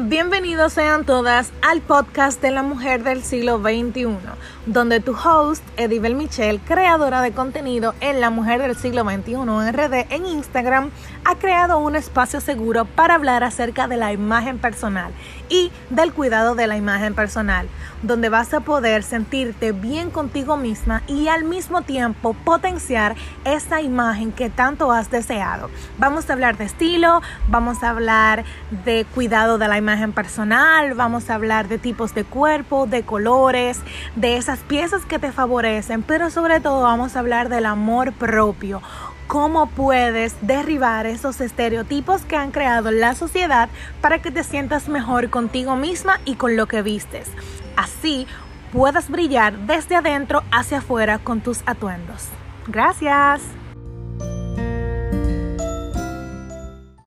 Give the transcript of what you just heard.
Bienvenidos sean todas al podcast de la mujer del siglo XXI, donde tu host, Edibel Michel, creadora de contenido en la mujer del siglo XXI RD en Instagram, ha creado un espacio seguro para hablar acerca de la imagen personal y del cuidado de la imagen personal, donde vas a poder sentirte bien contigo misma y al mismo tiempo potenciar esa imagen que tanto has deseado. Vamos a hablar de estilo, vamos a hablar de cuidado de la imagen personal, vamos a hablar de tipos de cuerpo, de colores, de esas piezas que te favorecen, pero sobre todo vamos a hablar del amor propio, cómo puedes derribar esos estereotipos que han creado la sociedad para que te sientas mejor contigo misma y con lo que vistes. Así puedas brillar desde adentro hacia afuera con tus atuendos. Gracias.